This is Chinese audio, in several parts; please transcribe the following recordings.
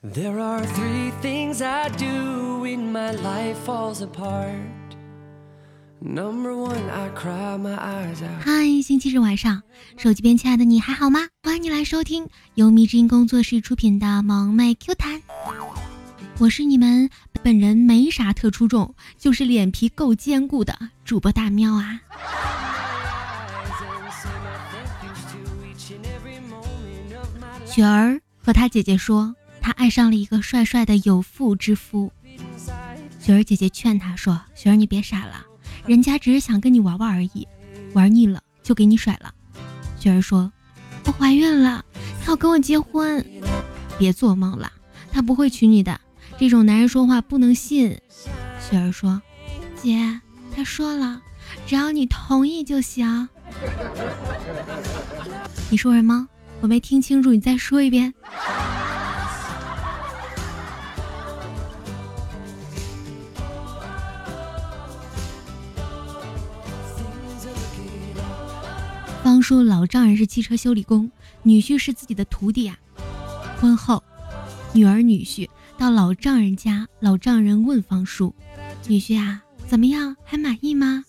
There are three things I do when my life falls apart. Number one, I cry my eyes out. 嗨，星期日晚上，手机边亲爱的你还好吗？欢迎你来收听由迷之音工作室出品的萌妹 Q 弹。我是你们本人没啥特出众，就是脸皮够坚固的主播大喵啊。雪儿和她姐姐说，她爱上了一个帅帅的有妇之夫。雪儿姐姐劝她说：“雪儿，你别傻了，人家只是想跟你玩玩而已，玩腻了就给你甩了。”雪儿说：“我怀孕了，他要跟我结婚，别做梦了，他不会娶你的，这种男人说话不能信。”雪儿说：“姐，他说了，只要你同意就行。”你说什么？我没听清楚，你再说一遍。方叔老丈人是汽车修理工，女婿是自己的徒弟啊。婚后，女儿女婿到老丈人家，老丈人问方叔：“女婿啊，怎么样？还满意吗？”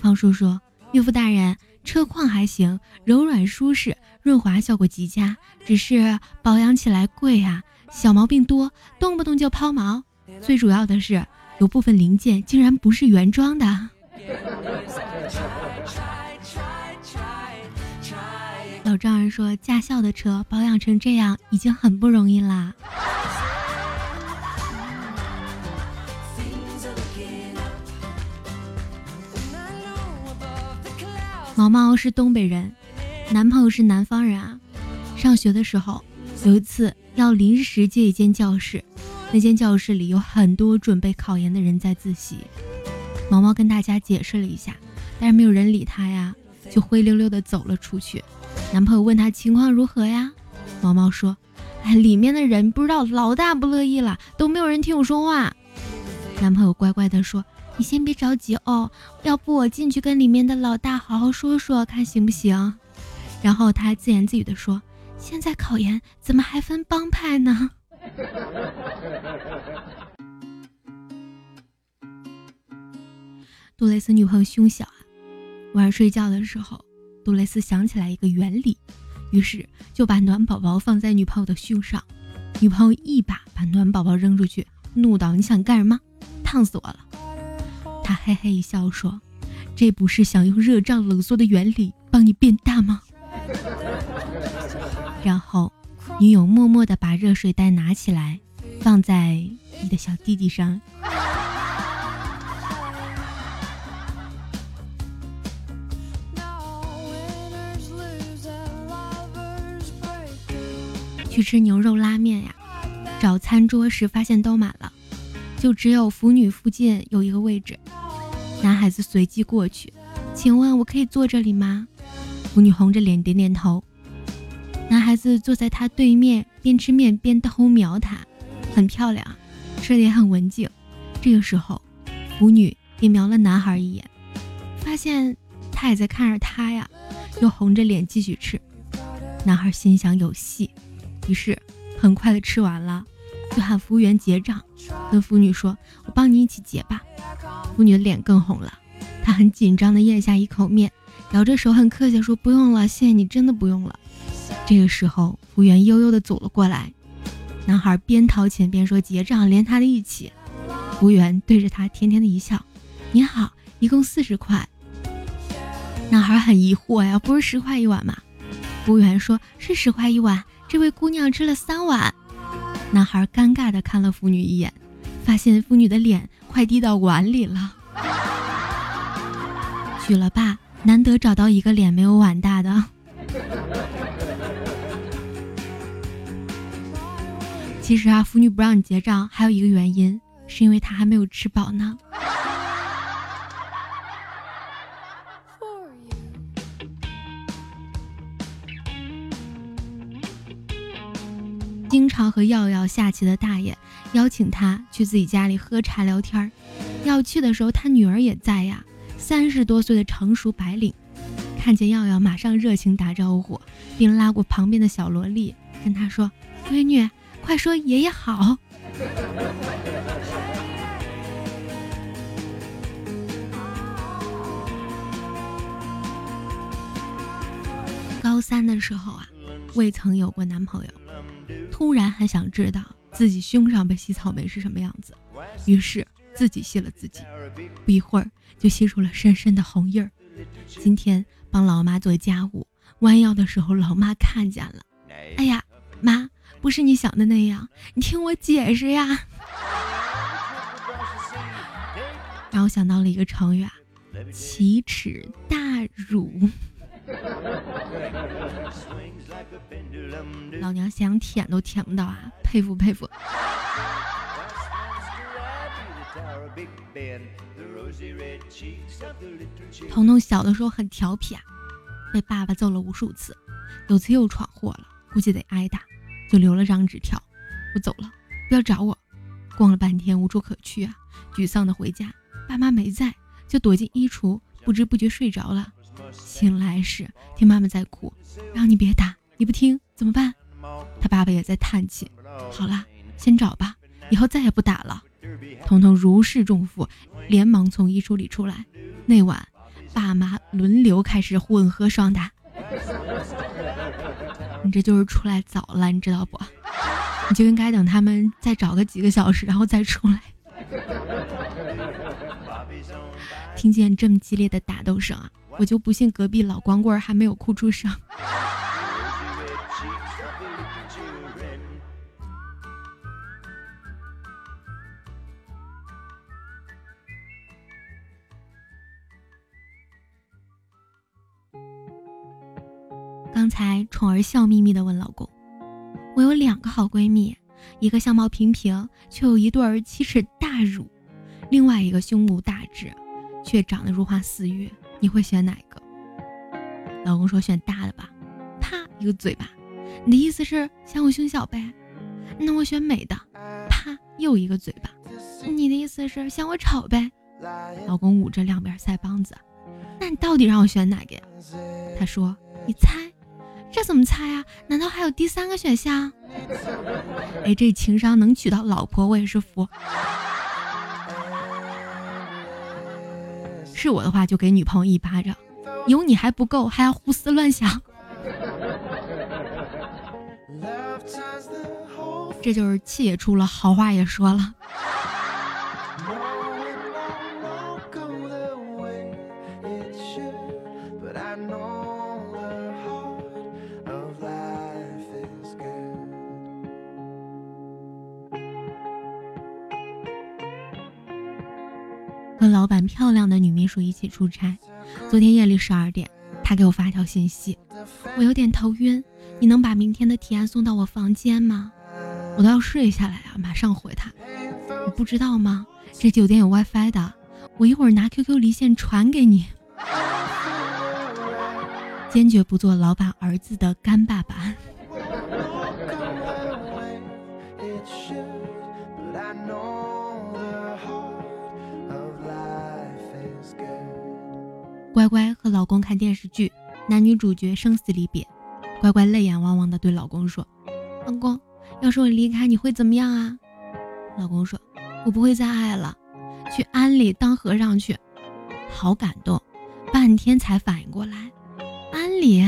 方叔说：“岳父大人，车况还行，柔软舒适，润滑效果极佳，只是保养起来贵啊，小毛病多，动不动就抛锚。最主要的是，有部分零件竟然不是原装的。”老丈人说：“驾校的车保养成这样已经很不容易啦。”毛毛是东北人，男朋友是南方人啊。上学的时候，有一次要临时借一间教室，那间教室里有很多准备考研的人在自习。毛毛跟大家解释了一下，但是没有人理他呀，就灰溜溜的走了出去。男朋友问他情况如何呀？毛毛说：“哎，里面的人不知道老大不乐意了，都没有人听我说话。”男朋友乖乖的说：“你先别着急哦，要不我进去跟里面的老大好好说说，看行不行？”然后他自言自语的说：“现在考研怎么还分帮派呢？”杜蕾斯女朋友胸小啊，晚上睡觉的时候。杜蕾斯想起来一个原理，于是就把暖宝宝放在女朋友的胸上。女朋友一把把暖宝宝扔出去，怒道：“你想干什么？烫死我了！”他嘿嘿一笑说：“这不是想用热胀冷缩的原理帮你变大吗？”然后，女友默默地把热水袋拿起来，放在你的小弟弟上。去吃牛肉拉面呀，找餐桌时发现都满了，就只有腐女附近有一个位置。男孩子随即过去，请问我可以坐这里吗？腐女红着脸点点头。男孩子坐在他对面，边吃面边偷瞄她，很漂亮，吃的也很文静。这个时候，腐女也瞄了男孩一眼，发现他也在看着他呀，又红着脸继续吃。男孩心想有戏。于是，很快的吃完了，就喊服务员结账，跟妇女说：“我帮你一起结吧。”妇女的脸更红了，她很紧张的咽下一口面，摇着手很客气说：“不用了，谢谢你，真的不用了。”这个时候，服务员悠悠的走了过来，男孩边掏钱边说：“结账，连他的一起。”服务员对着他甜甜的一笑：“你好，一共四十块。”男孩很疑惑呀，不是十块一碗吗？服务员说：“是十块一碗。”这位姑娘吃了三碗，男孩尴尬的看了妇女一眼，发现妇女的脸快滴到碗里了。娶了吧，难得找到一个脸没有碗大的。其实啊，妇女不让你结账，还有一个原因，是因为她还没有吃饱呢。常和耀耀下棋的大爷邀请他去自己家里喝茶聊天，要去的时候他女儿也在呀，三十多岁的成熟白领，看见耀耀马上热情打招呼，并拉过旁边的小萝莉跟他说：“闺女，快说爷爷好。高三的时候啊，未曾有过男朋友，突然很想知道自己胸上被吸草莓是什么样子，于是自己吸了自己，不一会儿就吸出了深深的红印儿。今天帮老妈做家务，弯腰的时候，老妈看见了，哎呀，妈，不是你想的那样，你听我解释呀。让我想到了一个成语啊，奇耻大辱。老娘想舔都舔不到啊！佩服佩服。彤彤小的时候很调皮啊，被爸爸揍了无数次，有次又闯祸了，估计得挨打，就留了张纸条：“我走了，不要找我。”逛了半天无处可去啊，沮丧的回家，爸妈没在，就躲进衣橱，不知不觉睡着了。醒来时听妈妈在哭，让你别打，你不听怎么办？他爸爸也在叹气。好了，先找吧，以后再也不打了。彤彤如释重负，连忙从衣橱里出来。那晚，爸妈轮流开始混合双打。你这就是出来早了，你知道不？你就应该等他们再找个几个小时，然后再出来。听见这么激烈的打斗声啊！我就不信隔壁老光棍还没有哭出声。刚才宠儿笑眯眯的问老公：“我有两个好闺蜜，一个相貌平平，却有一对儿奇耻大辱；另外一个胸无大志，却长得如花似玉。”你会选哪一个？老公说选大的吧，啪一个嘴巴。你的意思是嫌我胸小呗？那我选美的，啪又一个嘴巴。你的意思是嫌我丑呗？老公捂着两边腮帮子。那你到底让我选哪个呀？他说你猜，这怎么猜啊？难道还有第三个选项？哎，这情商能娶到老婆我也是服。是我的话，就给女朋友一巴掌。有你还不够，还要胡思乱想。这就是气也出了，好话也说了。跟老板漂亮的女秘书一起出差，昨天夜里十二点，她给我发条信息，我有点头晕，你能把明天的提案送到我房间吗？我都要睡下来啊，马上回他。你不知道吗？这酒店有 WiFi 的，我一会儿拿 QQ 离线传给你。坚决不做老板儿子的干爸爸。乖乖和老公看电视剧，男女主角生死离别，乖乖泪眼汪汪的对老公说：“老公，要是我离开你会怎么样啊？”老公说：“我不会再爱了，去安里当和尚去。”好感动，半天才反应过来，安里。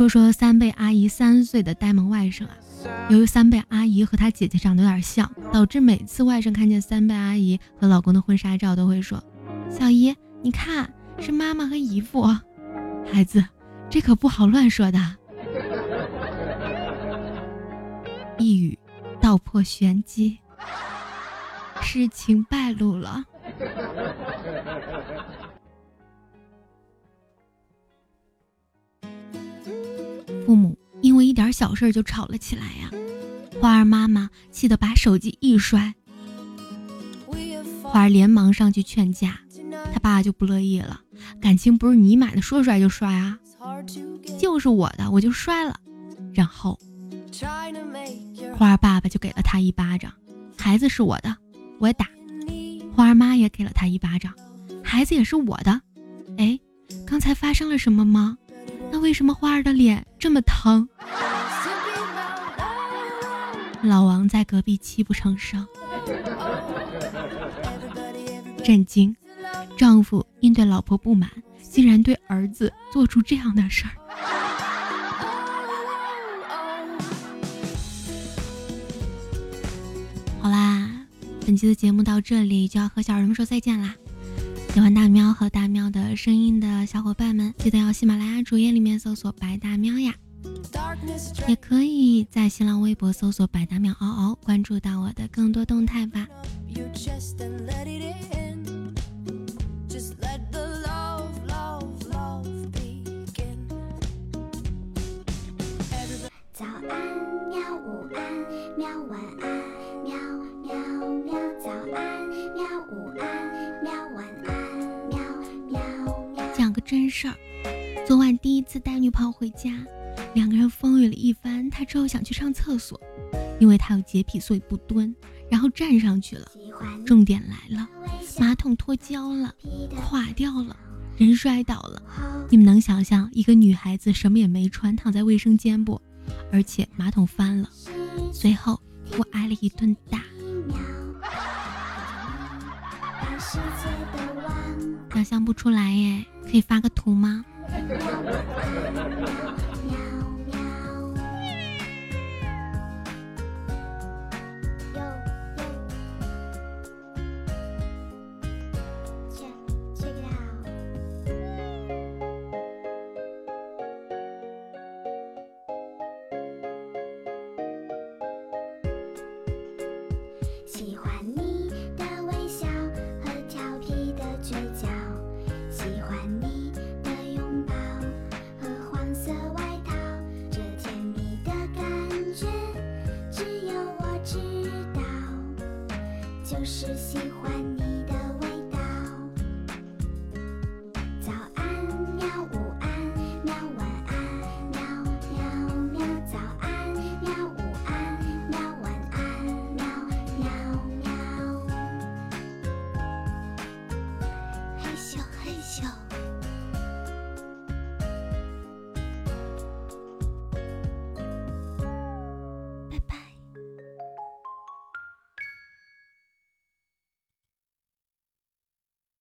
说说三贝阿姨三岁的呆萌外甥啊，由于三贝阿姨和她姐姐长得有点像，导致每次外甥看见三贝阿姨和老公的婚纱照，都会说：“小姨，你看是妈妈和姨父。”孩子，这可不好乱说的。一语道破玄机，事情败露了。父母因为一点小事就吵了起来呀，花儿妈妈气得把手机一摔，花儿连忙上去劝架，他爸就不乐意了，感情不是你买的，说摔就摔啊，就是我的，我就摔了，然后花儿爸爸就给了他一巴掌，孩子是我的，我打。花儿妈也给了他一巴掌，孩子也是我的。哎，刚才发生了什么吗？那为什么花儿的脸这么疼？老王在隔壁泣不成声，震惊，丈夫因对老婆不满，竟然对儿子做出这样的事儿。好啦，本期的节目到这里就要和小人们说再见啦。喜欢大喵和大喵的声音的小伙伴们，记得要喜马拉雅主页里面搜索“白大喵”呀。也可以在新浪微博搜索“白大喵嗷嗷”，关注到我的更多动态吧。事儿，昨晚第一次带女朋友回家。两个人风雨了一番，他之后想去上厕所，因为他有洁癖，所以不蹲，然后站上去了。重点来了，马桶脱胶了，垮掉了，人摔倒了。你们能想象一个女孩子什么也没穿躺在卫生间不？而且马桶翻了，随后我挨了一顿打。想象不出来耶，可以发个图吗？